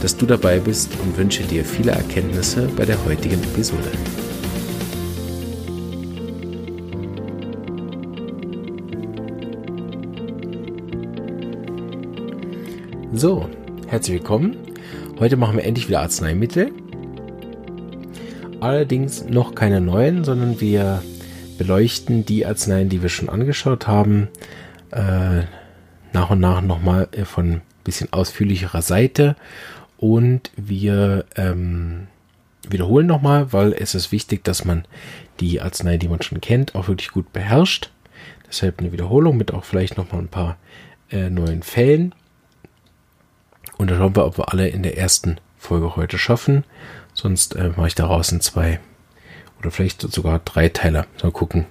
dass du dabei bist und wünsche dir viele Erkenntnisse bei der heutigen Episode. So, herzlich willkommen. Heute machen wir endlich wieder Arzneimittel. Allerdings noch keine neuen, sondern wir beleuchten die Arzneien, die wir schon angeschaut haben, äh, nach und nach nochmal von ein bisschen ausführlicherer Seite und wir ähm, wiederholen nochmal, weil es ist wichtig, dass man die Arznei, die man schon kennt, auch wirklich gut beherrscht. Deshalb eine Wiederholung mit auch vielleicht nochmal ein paar äh, neuen Fällen. Und dann schauen wir, ob wir alle in der ersten Folge heute schaffen. Sonst äh, mache ich daraus in zwei oder vielleicht sogar drei Teile. Mal gucken,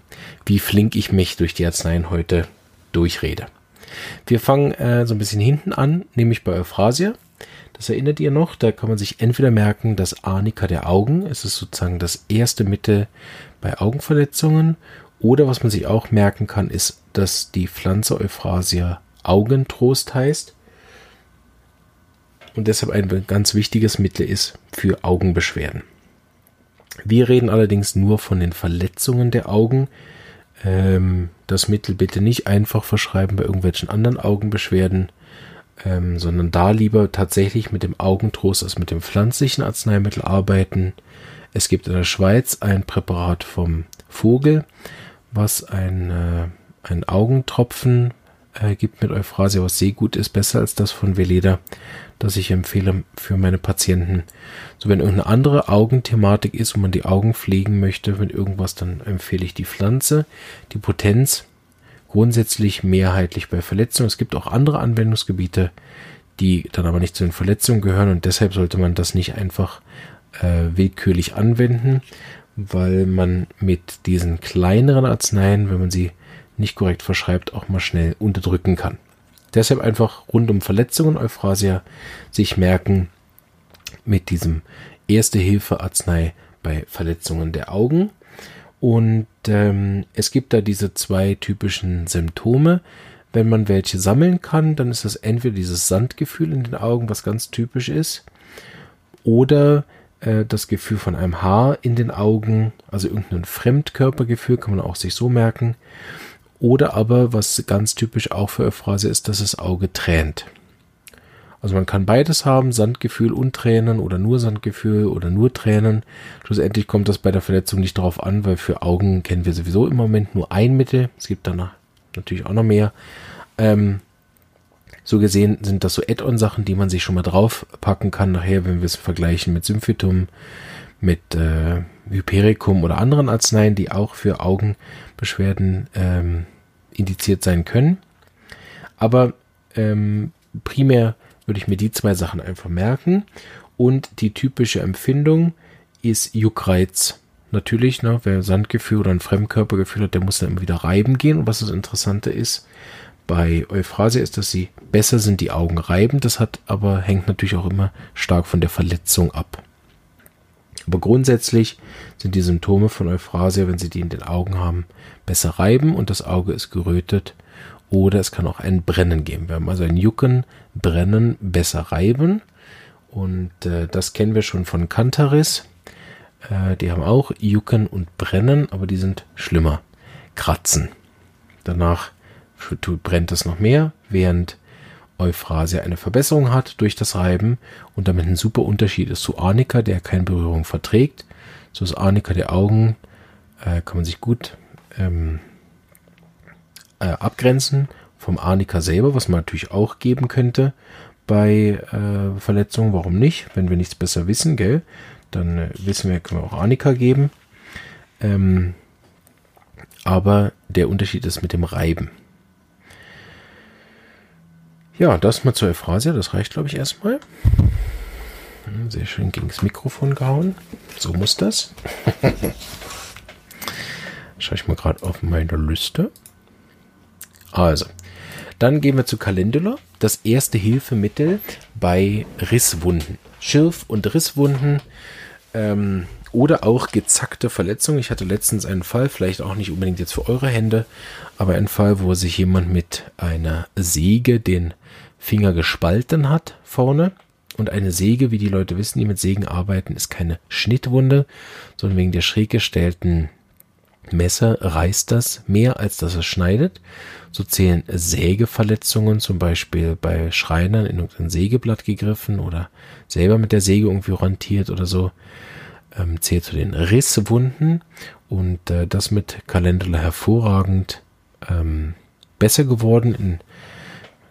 wie flink ich mich durch die Arzneien heute durchrede. Wir fangen äh, so ein bisschen hinten an, nämlich bei Euphrasia. Das erinnert ihr noch, da kann man sich entweder merken, dass Arnika der Augen, es ist sozusagen das erste Mittel bei Augenverletzungen, oder was man sich auch merken kann, ist, dass die Pflanze Euphrasia Augentrost heißt und deshalb ein ganz wichtiges Mittel ist für Augenbeschwerden. Wir reden allerdings nur von den Verletzungen der Augen. Ähm, das Mittel bitte nicht einfach verschreiben bei irgendwelchen anderen Augenbeschwerden ähm, sondern da lieber tatsächlich mit dem Augentrost als mit dem pflanzlichen Arzneimittel arbeiten. Es gibt in der Schweiz ein Präparat vom Vogel, was ein, äh, ein Augentropfen äh, gibt mit Euphrasia, was sehr gut ist, besser als das von Veleda, das ich empfehle für meine Patienten. So, wenn irgendeine andere Augenthematik ist und man die Augen pflegen möchte mit irgendwas, dann empfehle ich die Pflanze. Die Potenz grundsätzlich mehrheitlich bei Verletzungen. Es gibt auch andere Anwendungsgebiete, die dann aber nicht zu den Verletzungen gehören und deshalb sollte man das nicht einfach äh, willkürlich anwenden, weil man mit diesen kleineren Arzneien, wenn man sie nicht korrekt verschreibt, auch mal schnell unterdrücken kann. Deshalb einfach rund um Verletzungen Euphrasia sich merken mit diesem Erste-Hilfe-Arznei bei Verletzungen der Augen und ähm, es gibt da diese zwei typischen Symptome. Wenn man welche sammeln kann, dann ist das entweder dieses Sandgefühl in den Augen, was ganz typisch ist, oder äh, das Gefühl von einem Haar in den Augen, also irgendein Fremdkörpergefühl, kann man auch sich so merken. Oder aber, was ganz typisch auch für Euphrasie ist, dass das Auge tränt. Also man kann beides haben, Sandgefühl und Tränen oder nur Sandgefühl oder nur Tränen. Schlussendlich kommt das bei der Verletzung nicht darauf an, weil für Augen kennen wir sowieso im Moment nur ein Mittel. Es gibt danach natürlich auch noch mehr. Ähm, so gesehen sind das so Add-on-Sachen, die man sich schon mal draufpacken kann nachher, wenn wir es vergleichen mit Symphytum, mit äh, Hypericum oder anderen Arzneien, die auch für Augenbeschwerden ähm, indiziert sein können. Aber ähm, primär würde ich mir die zwei Sachen einfach merken. Und die typische Empfindung ist Juckreiz. Natürlich, ne, wer Sandgefühl oder ein Fremdkörpergefühl hat, der muss dann immer wieder reiben gehen. Und was das Interessante ist, bei Euphrasia ist, dass sie besser sind, die Augen reiben. Das hat aber, hängt natürlich auch immer stark von der Verletzung ab. Aber grundsätzlich sind die Symptome von Euphrasia, wenn sie die in den Augen haben, besser reiben und das Auge ist gerötet oder es kann auch ein Brennen geben. Wir haben also ein Jucken, Brennen, besser reiben. Und äh, das kennen wir schon von Cantaris. Äh, die haben auch Jucken und Brennen, aber die sind schlimmer. Kratzen. Danach brennt es noch mehr, während Euphrasia eine Verbesserung hat durch das Reiben und damit ein super Unterschied ist zu Arnika, der keine Berührung verträgt. So ist Arnika der Augen, äh, kann man sich gut ähm, äh, abgrenzen vom Arnika selber, was man natürlich auch geben könnte bei äh, Verletzungen. Warum nicht? Wenn wir nichts besser wissen, gell? Dann äh, wissen wir, können wir auch Arnika geben. Ähm, aber der Unterschied ist mit dem Reiben. Ja, das mal zur Euphrasia, das reicht, glaube ich, erstmal. Hm, sehr schön gegen das Mikrofon gehauen. So muss das. Schaue ich mal gerade auf meine Liste. Also, dann gehen wir zu Calendula. Das erste Hilfemittel bei Risswunden. Schirf- und Risswunden ähm, oder auch gezackte Verletzungen. Ich hatte letztens einen Fall, vielleicht auch nicht unbedingt jetzt für eure Hände, aber einen Fall, wo sich jemand mit einer Säge den Finger gespalten hat vorne. Und eine Säge, wie die Leute wissen, die mit Sägen arbeiten, ist keine Schnittwunde, sondern wegen der schräg gestellten Messer reißt das mehr, als dass es schneidet. So zählen Sägeverletzungen, zum Beispiel bei Schreinern in irgendein Sägeblatt gegriffen oder selber mit der Säge irgendwie rantiert oder so, ähm, zählt zu den Risswunden und äh, das mit Calendula hervorragend ähm, besser geworden. In,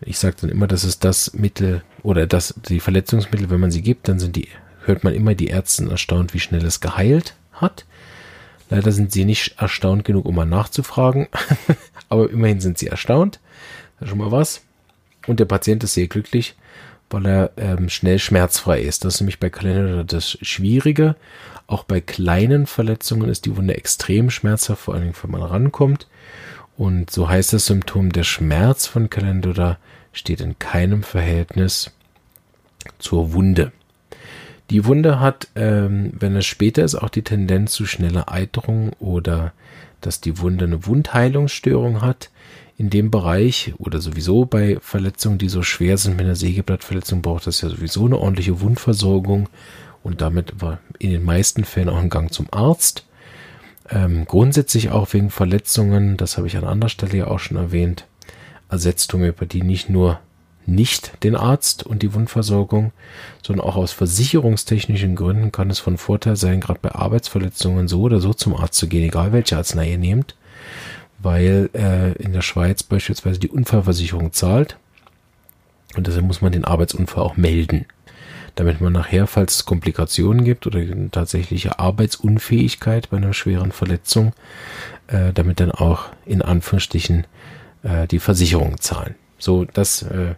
ich sage dann immer, das ist das Mittel oder das die Verletzungsmittel, wenn man sie gibt, dann sind die hört man immer die Ärzte erstaunt, wie schnell es geheilt hat. Leider sind sie nicht erstaunt genug, um mal nachzufragen. Aber immerhin sind sie erstaunt. Das ist schon mal was. Und der Patient ist sehr glücklich, weil er ähm, schnell schmerzfrei ist. Das ist nämlich bei Kalender das Schwierige. Auch bei kleinen Verletzungen ist die Wunde extrem schmerzhaft, vor allem wenn man rankommt. Und so heißt das Symptom, der Schmerz von Calendula steht in keinem Verhältnis zur Wunde. Die Wunde hat, ähm, wenn es später ist, auch die Tendenz zu schneller Eiterung oder dass die Wunde eine Wundheilungsstörung hat. In dem Bereich oder sowieso bei Verletzungen, die so schwer sind mit einer Sägeblattverletzung, braucht das ja sowieso eine ordentliche Wundversorgung und damit war in den meisten Fällen auch ein Gang zum Arzt. Ähm, grundsätzlich auch wegen Verletzungen, das habe ich an anderer Stelle ja auch schon erwähnt, ersetzt Homöopathie nicht nur nicht den Arzt und die Wundversorgung, sondern auch aus versicherungstechnischen Gründen kann es von Vorteil sein, gerade bei Arbeitsverletzungen so oder so zum Arzt zu gehen, egal welche Arznei ihr nehmt, weil äh, in der Schweiz beispielsweise die Unfallversicherung zahlt und deshalb muss man den Arbeitsunfall auch melden, damit man nachher, falls es Komplikationen gibt oder tatsächliche Arbeitsunfähigkeit bei einer schweren Verletzung, äh, damit dann auch in Anführungsstrichen äh, die Versicherung zahlen. So, das äh,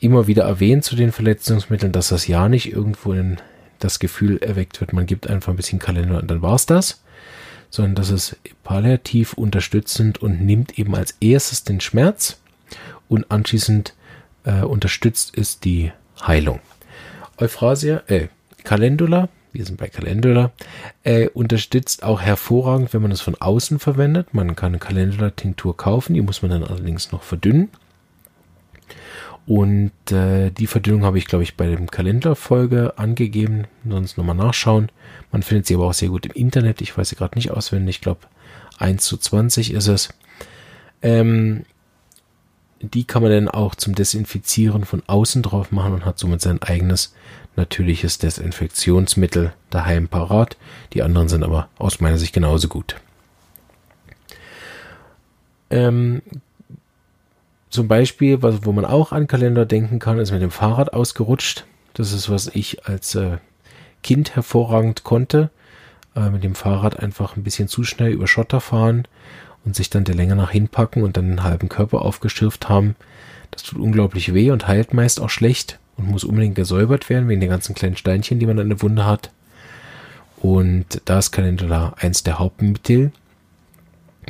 immer wieder erwähnt zu den Verletzungsmitteln, dass das ja nicht irgendwo in das Gefühl erweckt wird, man gibt einfach ein bisschen Kalender und dann war's das, sondern dass es palliativ unterstützend und nimmt eben als erstes den Schmerz und anschließend äh, unterstützt ist die Heilung. Euphrasia, äh, Calendula, wir sind bei Calendula, äh, unterstützt auch hervorragend, wenn man es von außen verwendet. Man kann eine Calendula-Tinktur kaufen, die muss man dann allerdings noch verdünnen. Und äh, die Verdünnung habe ich, glaube ich, bei dem Kalenderfolge angegeben. Sonst nochmal nachschauen. Man findet sie aber auch sehr gut im Internet. Ich weiß sie gerade nicht auswendig. Ich glaube, 1 zu 20 ist es. Ähm, die kann man dann auch zum Desinfizieren von außen drauf machen und hat somit sein eigenes natürliches Desinfektionsmittel daheim parat. Die anderen sind aber aus meiner Sicht genauso gut. Ähm, zum Beispiel, was, wo man auch an Kalender denken kann, ist mit dem Fahrrad ausgerutscht. Das ist, was ich als äh, Kind hervorragend konnte. Äh, mit dem Fahrrad einfach ein bisschen zu schnell über Schotter fahren und sich dann der Länge nach hinpacken und dann den halben Körper aufgeschürft haben. Das tut unglaublich weh und heilt meist auch schlecht und muss unbedingt gesäubert werden wegen den ganzen kleinen Steinchen, die man an der Wunde hat. Und da ist Kalender eins der Hauptmittel.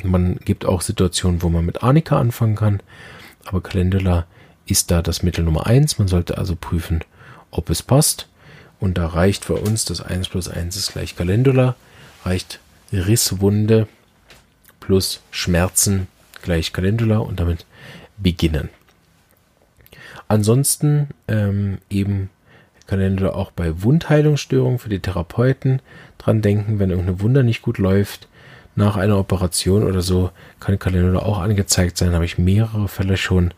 Man gibt auch Situationen, wo man mit Arnika anfangen kann aber Calendula ist da das Mittel Nummer 1. Man sollte also prüfen, ob es passt. Und da reicht für uns das 1 plus 1 ist gleich Calendula, reicht Risswunde plus Schmerzen gleich Calendula und damit beginnen. Ansonsten ähm, eben Calendula auch bei Wundheilungsstörungen für die Therapeuten dran denken, wenn irgendeine Wunde nicht gut läuft, nach einer Operation oder so kann Calendula auch angezeigt sein. Habe ich mehrere Fälle schon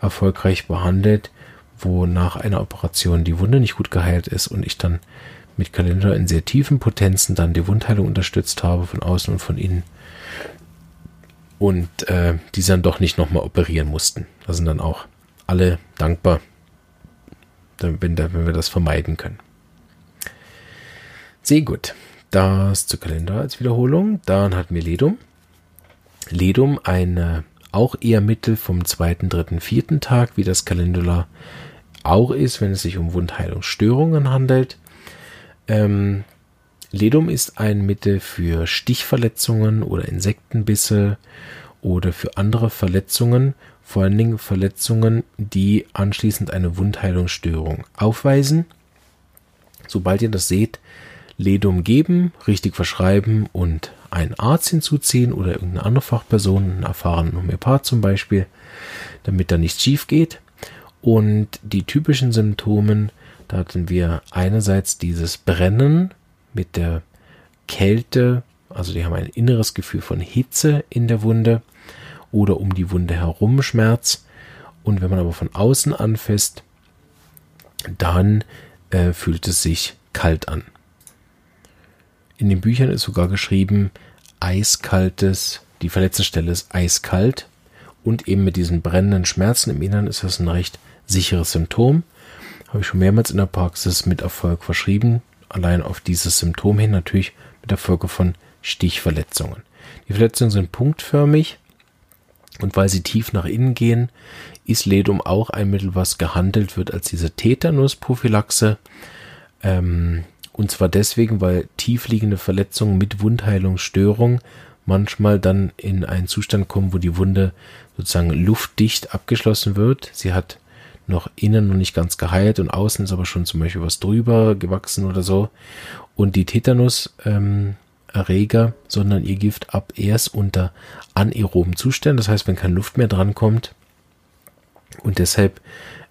erfolgreich behandelt, wo nach einer Operation die Wunde nicht gut geheilt ist und ich dann mit Kalender in sehr tiefen Potenzen dann die Wundheilung unterstützt habe von außen und von innen und äh, die dann doch nicht nochmal operieren mussten. Da sind dann auch alle dankbar, wenn, wenn wir das vermeiden können. Sehr gut das zu Kalender als Wiederholung. Dann hatten wir Ledum. Ledum, ein äh, auch eher Mittel vom zweiten, dritten, vierten Tag, wie das Calendula auch ist, wenn es sich um Wundheilungsstörungen handelt. Ähm, Ledum ist ein Mittel für Stichverletzungen oder Insektenbisse oder für andere Verletzungen, vor allen Dingen Verletzungen, die anschließend eine Wundheilungsstörung aufweisen. Sobald ihr das seht, Ledum geben, richtig verschreiben und einen Arzt hinzuziehen oder irgendeine andere Fachperson, einen erfahrenen Homöopath zum Beispiel, damit da nichts schief geht. Und die typischen Symptomen, da hatten wir einerseits dieses Brennen mit der Kälte, also die haben ein inneres Gefühl von Hitze in der Wunde oder um die Wunde herum Schmerz. Und wenn man aber von außen anfasst, dann äh, fühlt es sich kalt an. In den Büchern ist sogar geschrieben, eiskaltes, die verletzte Stelle ist eiskalt und eben mit diesen brennenden Schmerzen im Innern ist das ein recht sicheres Symptom. Habe ich schon mehrmals in der Praxis mit Erfolg verschrieben. Allein auf dieses Symptom hin natürlich mit der Folge von Stichverletzungen. Die Verletzungen sind punktförmig und weil sie tief nach innen gehen, ist Ledum auch ein Mittel, was gehandelt wird als diese Tetanusprophylaxe. Ähm, und zwar deswegen, weil tiefliegende Verletzungen mit Wundheilungsstörung manchmal dann in einen Zustand kommen, wo die Wunde sozusagen luftdicht abgeschlossen wird. Sie hat noch innen noch nicht ganz geheilt und außen ist aber schon zum Beispiel was drüber gewachsen oder so. Und die Tetanus-Erreger, ähm, sondern ihr Gift ab erst unter anaeroben Zuständen, das heißt, wenn keine Luft mehr drankommt. Und deshalb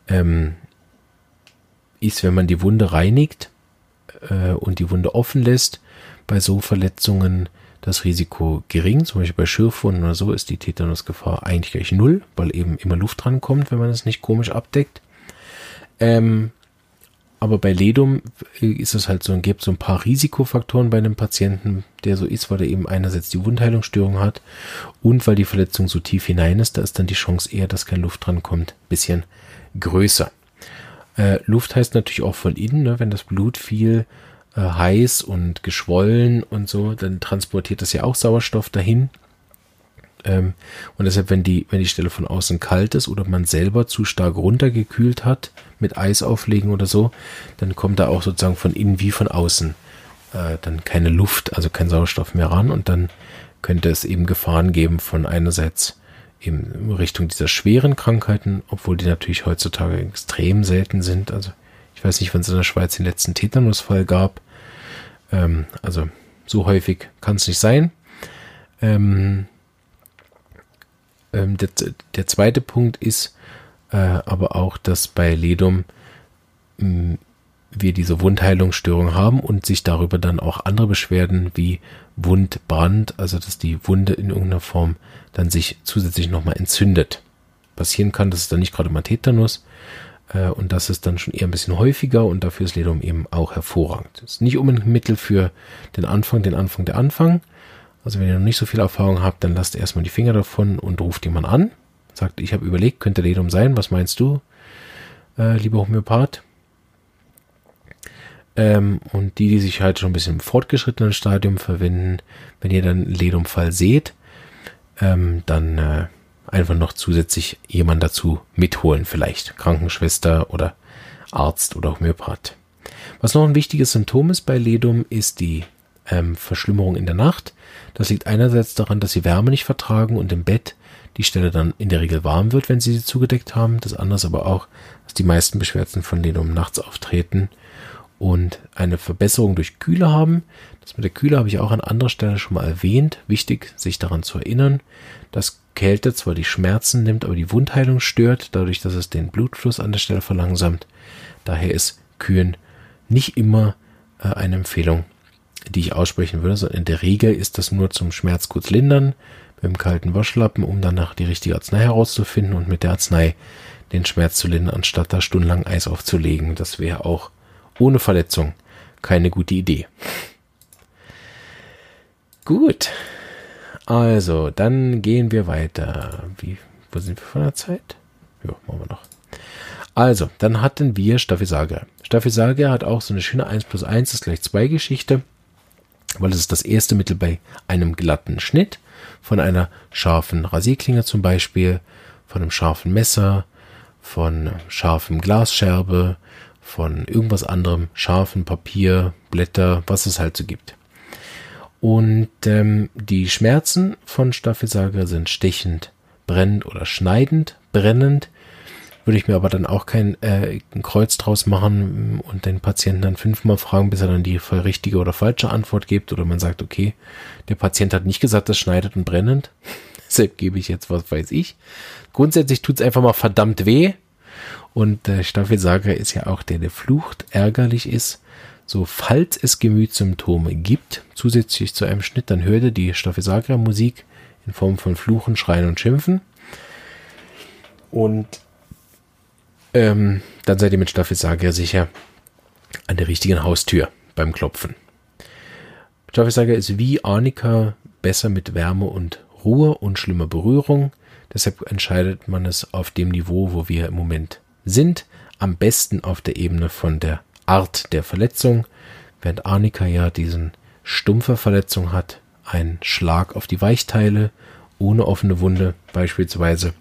ähm, ist, wenn man die Wunde reinigt, äh, und die Wunde offen lässt, bei so Verletzungen das Risiko gering. Zum Beispiel bei Schürfwunden oder so ist die Tetanusgefahr eigentlich gleich null, weil eben immer Luft drankommt, wenn man es nicht komisch abdeckt. Ähm, aber bei Ledum ist es halt so, gibt so ein paar Risikofaktoren bei einem Patienten, der so ist, weil er eben einerseits die Wundheilungsstörung hat und weil die Verletzung so tief hinein ist, da ist dann die Chance eher, dass keine Luft drankommt, bisschen größer. Äh, Luft heißt natürlich auch von innen, ne? wenn das Blut viel äh, heiß und geschwollen und so, dann transportiert das ja auch Sauerstoff dahin. Ähm, und deshalb, wenn die, wenn die Stelle von außen kalt ist oder man selber zu stark runtergekühlt hat, mit Eis auflegen oder so, dann kommt da auch sozusagen von innen wie von außen äh, dann keine Luft, also kein Sauerstoff mehr ran und dann könnte es eben Gefahren geben von einerseits in Richtung dieser schweren Krankheiten, obwohl die natürlich heutzutage extrem selten sind. Also ich weiß nicht, wann es in der Schweiz den letzten Tetanusfall gab. Ähm, also so häufig kann es nicht sein. Ähm, ähm, der, der, zweite Punkt ist äh, aber auch, dass bei Ledum wir diese Wundheilungsstörung haben und sich darüber dann auch andere Beschwerden wie Wundbrand, also dass die Wunde in irgendeiner Form dann sich zusätzlich nochmal entzündet. Passieren kann, dass es dann nicht gerade mal Tetanus äh, und das ist dann schon eher ein bisschen häufiger und dafür ist Ledum eben auch hervorragend. Das ist nicht unbedingt ein Mittel für den Anfang, den Anfang der Anfang. Also wenn ihr noch nicht so viel Erfahrung habt, dann lasst erstmal die Finger davon und ruft jemand an. Sagt, ich habe überlegt, könnte Ledum sein, was meinst du, äh, lieber Homöopath? Ähm, und die, die sich halt schon ein bisschen im fortgeschrittenen Stadium verwenden, wenn ihr dann Ledumfall seht, ähm, dann äh, einfach noch zusätzlich jemand dazu mitholen, vielleicht Krankenschwester oder Arzt oder Homöopath. Was noch ein wichtiges Symptom ist bei Ledum, ist die ähm, Verschlimmerung in der Nacht. Das liegt einerseits daran, dass sie Wärme nicht vertragen und im Bett die Stelle dann in der Regel warm wird, wenn sie sie zugedeckt haben. Das andere aber auch, dass die meisten Beschwerden von Ledum nachts auftreten und eine Verbesserung durch Kühle haben. Das mit der Kühle habe ich auch an anderer Stelle schon mal erwähnt. Wichtig, sich daran zu erinnern, dass Kälte zwar die Schmerzen nimmt, aber die Wundheilung stört, dadurch, dass es den Blutfluss an der Stelle verlangsamt. Daher ist Kühlen nicht immer äh, eine Empfehlung, die ich aussprechen würde, sondern in der Regel ist das nur zum Schmerz kurz lindern, mit dem kalten Waschlappen, um danach die richtige Arznei herauszufinden und mit der Arznei den Schmerz zu lindern, anstatt da stundenlang Eis aufzulegen. Das wäre auch ohne Verletzung keine gute Idee. Gut. Also, dann gehen wir weiter. Wie, wo sind wir von der Zeit? Ja, machen wir noch. Also, dann hatten wir Staphysaga. Staphysaga hat auch so eine schöne 1 plus 1 ist gleich 2 Geschichte, weil es ist das erste Mittel bei einem glatten Schnitt, von einer scharfen Rasierklinge zum Beispiel, von einem scharfen Messer, von scharfem Glasscherbe, von irgendwas anderem, scharfen Papier, Blätter, was es halt so gibt. Und ähm, die Schmerzen von Staphysaga sind stechend, brennend oder schneidend, brennend. Würde ich mir aber dann auch kein äh, ein Kreuz draus machen und den Patienten dann fünfmal fragen, bis er dann die richtige oder falsche Antwort gibt. Oder man sagt, okay, der Patient hat nicht gesagt, das schneidet und brennend. Deshalb gebe ich jetzt, was weiß ich. Grundsätzlich tut es einfach mal verdammt weh. Und der Staphysaga ist ja auch der, der flucht, ärgerlich ist. So, falls es Gemütssymptome gibt, zusätzlich zu einem Schnitt, dann hört ihr die Staphysagra-Musik in Form von Fluchen, Schreien und Schimpfen. Und ähm, dann seid ihr mit Staphysagra sicher an der richtigen Haustür beim Klopfen. Staphysagra ist wie Arnika besser mit Wärme und Ruhe und schlimmer Berührung. Deshalb entscheidet man es auf dem Niveau, wo wir im Moment sind. Am besten auf der Ebene von der Art der Verletzung, während Arnika ja diesen stumpfe Verletzung hat, ein Schlag auf die Weichteile ohne offene Wunde beispielsweise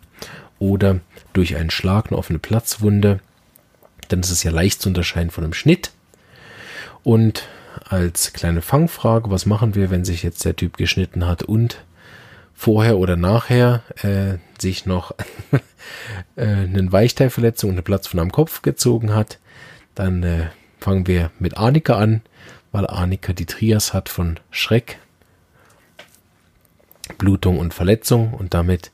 oder durch einen Schlag eine offene Platzwunde, dann ist es ja leicht zu unterscheiden von einem Schnitt. Und als kleine Fangfrage, was machen wir, wenn sich jetzt der Typ geschnitten hat und vorher oder nachher äh, sich noch äh, eine Weichteilverletzung und eine Platzwunde am Kopf gezogen hat? Dann äh, fangen wir mit Arnika an, weil Arnika die Trias hat von Schreck, Blutung und Verletzung und damit,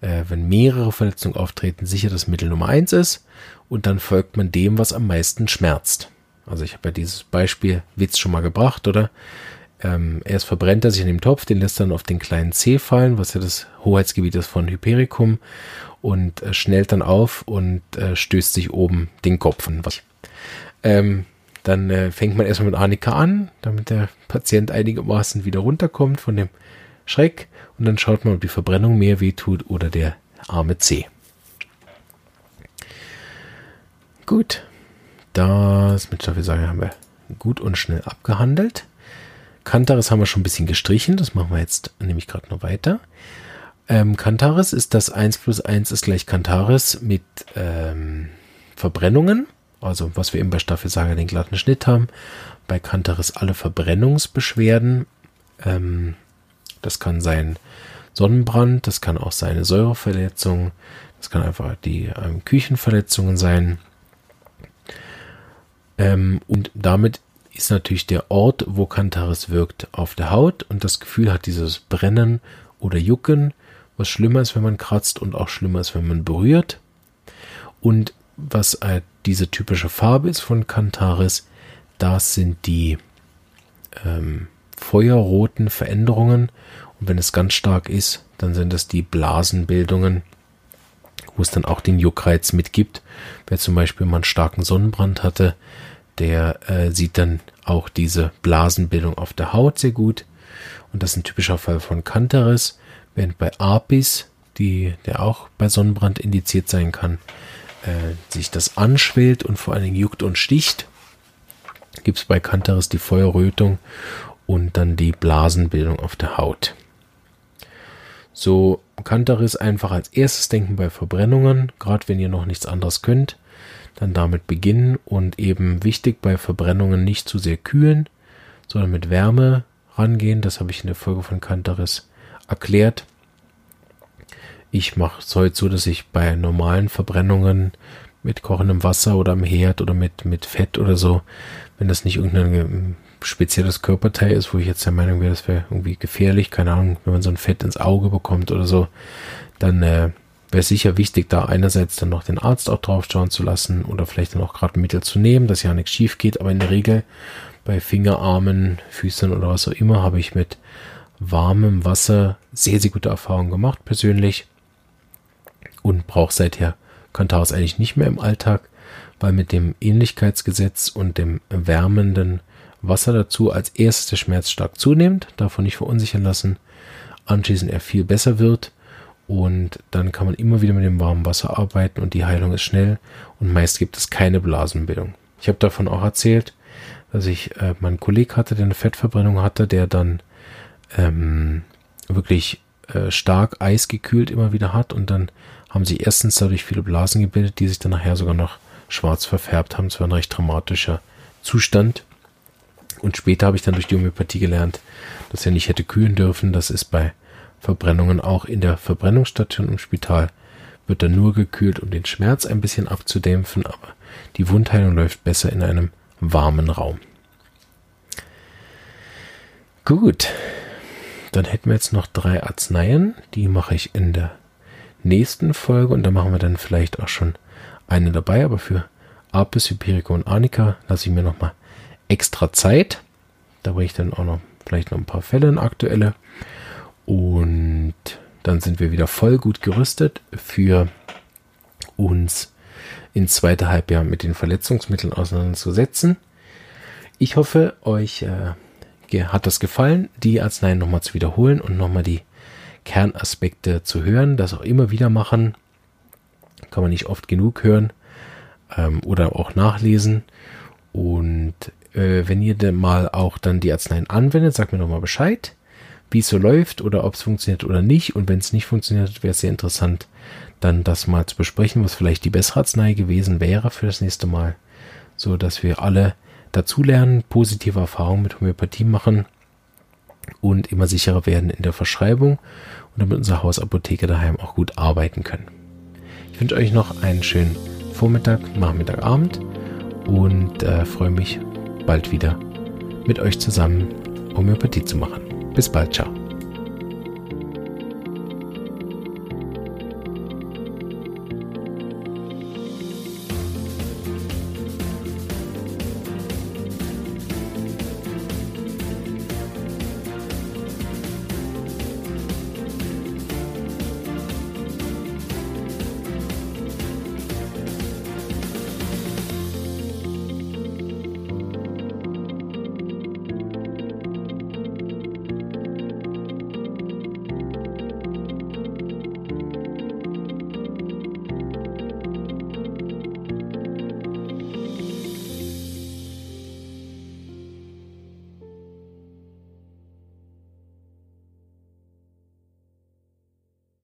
äh, wenn mehrere Verletzungen auftreten, sicher das Mittel Nummer eins ist und dann folgt man dem, was am meisten schmerzt. Also ich habe ja dieses Beispiel Witz schon mal gebracht, oder? Ähm, erst verbrennt er sich in dem Topf, den lässt dann auf den kleinen C fallen, was ja das Hoheitsgebiet ist von Hypericum und äh, schnellt dann auf und äh, stößt sich oben den Kopf an. Ähm, dann äh, fängt man erstmal mit Arnika an, damit der Patient einigermaßen wieder runterkommt von dem Schreck. Und dann schaut man, ob die Verbrennung mehr wehtut oder der arme C. Gut. Das mit Staffelsager haben wir gut und schnell abgehandelt. Kantaris haben wir schon ein bisschen gestrichen. Das machen wir jetzt nämlich gerade noch weiter. Ähm, Kantaris ist das 1 plus 1 ist gleich Kantaris mit ähm, Verbrennungen. Also was wir eben bei Staffelsager den glatten Schnitt haben. Bei Kantaris alle Verbrennungsbeschwerden. Ähm, das kann sein Sonnenbrand, das kann auch seine Säureverletzung, das kann einfach die ähm, Küchenverletzungen sein. Ähm, und damit ist natürlich der Ort, wo Kantaris wirkt, auf der Haut und das Gefühl hat dieses Brennen oder Jucken, was schlimmer ist, wenn man kratzt und auch schlimmer ist, wenn man berührt. Und was äh, diese typische Farbe ist von Kantaris, das sind die ähm, feuerroten Veränderungen. Und wenn es ganz stark ist, dann sind es die Blasenbildungen, wo es dann auch den Juckreiz mitgibt. Wer zum Beispiel mal einen starken Sonnenbrand hatte, der äh, sieht dann auch diese Blasenbildung auf der Haut sehr gut. Und das ist ein typischer Fall von Cantaris, während bei Apis, die, der auch bei Sonnenbrand indiziert sein kann, äh, sich das anschwillt und vor allen Dingen juckt und sticht. Gibt es bei Cantaris die Feuerrötung und dann die Blasenbildung auf der Haut. So Cantaris einfach als erstes denken bei Verbrennungen, gerade wenn ihr noch nichts anderes könnt dann damit beginnen und eben wichtig bei Verbrennungen nicht zu sehr kühlen, sondern mit Wärme rangehen. Das habe ich in der Folge von Kantaris erklärt. Ich mache es heute so, dass ich bei normalen Verbrennungen mit kochendem Wasser oder am Herd oder mit, mit Fett oder so, wenn das nicht irgendein spezielles Körperteil ist, wo ich jetzt der Meinung wäre, das wäre irgendwie gefährlich, keine Ahnung, wenn man so ein Fett ins Auge bekommt oder so, dann äh, wäre sicher wichtig, da einerseits dann noch den Arzt auch drauf schauen zu lassen oder vielleicht dann auch gerade Mittel zu nehmen, dass ja nichts schief geht. Aber in der Regel bei Fingerarmen, Füßen oder was auch immer habe ich mit warmem Wasser sehr, sehr gute Erfahrungen gemacht persönlich und brauche seither Kantaris eigentlich nicht mehr im Alltag, weil mit dem Ähnlichkeitsgesetz und dem wärmenden Wasser dazu als erstes der Schmerz stark zunimmt, davon nicht verunsichern lassen, anschließend er viel besser wird und dann kann man immer wieder mit dem warmen Wasser arbeiten und die Heilung ist schnell und meist gibt es keine Blasenbildung. Ich habe davon auch erzählt, dass ich äh, meinen Kollegen hatte, der eine Fettverbrennung hatte, der dann ähm, wirklich äh, stark eisgekühlt immer wieder hat und dann haben sich erstens dadurch viele Blasen gebildet, die sich dann nachher sogar noch schwarz verfärbt haben. Das war ein recht dramatischer Zustand. Und später habe ich dann durch die Homöopathie gelernt, dass er nicht hätte kühlen dürfen. Das ist bei Verbrennungen auch in der Verbrennungsstation im Spital. Wird dann nur gekühlt, um den Schmerz ein bisschen abzudämpfen, aber die Wundheilung läuft besser in einem warmen Raum. Gut, dann hätten wir jetzt noch drei Arzneien, die mache ich in der nächsten Folge und da machen wir dann vielleicht auch schon eine dabei, aber für Apis, Hyperica und Arnica lasse ich mir nochmal extra Zeit. Da bringe ich dann auch noch vielleicht noch ein paar Fälle in aktuelle und dann sind wir wieder voll gut gerüstet für uns ins zweite Halbjahr mit den Verletzungsmitteln auseinanderzusetzen. Ich hoffe, euch äh, hat das gefallen, die Arzneien nochmal zu wiederholen und nochmal die Kernaspekte zu hören, das auch immer wieder machen. Kann man nicht oft genug hören ähm, oder auch nachlesen. Und äh, wenn ihr denn mal auch dann die Arzneien anwendet, sagt mir nochmal Bescheid wie es so läuft oder ob es funktioniert oder nicht. Und wenn es nicht funktioniert, wäre es sehr interessant, dann das mal zu besprechen, was vielleicht die bessere Arznei gewesen wäre für das nächste Mal, so dass wir alle dazulernen, positive Erfahrungen mit Homöopathie machen und immer sicherer werden in der Verschreibung und damit unsere Hausapotheke daheim auch gut arbeiten können. Ich wünsche euch noch einen schönen Vormittag, Nachmittag, Abend und äh, freue mich bald wieder mit euch zusammen Homöopathie zu machen. Bis bald, ciao.